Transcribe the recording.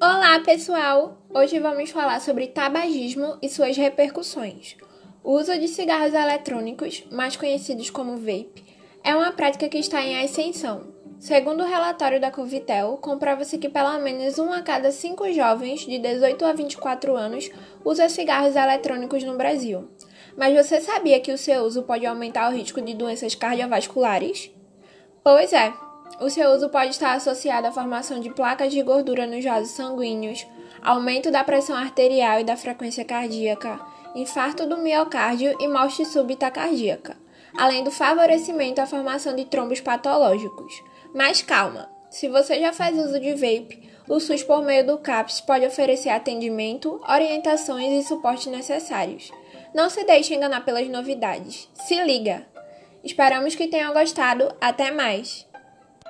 Olá, pessoal! Hoje vamos falar sobre tabagismo e suas repercussões. O uso de cigarros eletrônicos, mais conhecidos como vape, é uma prática que está em ascensão. Segundo o relatório da Covitel, comprova-se que pelo menos um a cada cinco jovens de 18 a 24 anos usa cigarros eletrônicos no Brasil. Mas você sabia que o seu uso pode aumentar o risco de doenças cardiovasculares? Pois é, o seu uso pode estar associado à formação de placas de gordura nos vasos sanguíneos, aumento da pressão arterial e da frequência cardíaca, infarto do miocárdio e morte súbita cardíaca, além do favorecimento à formação de trombos patológicos. Mas calma, se você já faz uso de vape, o SUS por meio do CAPS pode oferecer atendimento, orientações e suporte necessários. Não se deixe enganar pelas novidades. Se liga! Esperamos que tenham gostado. Até mais!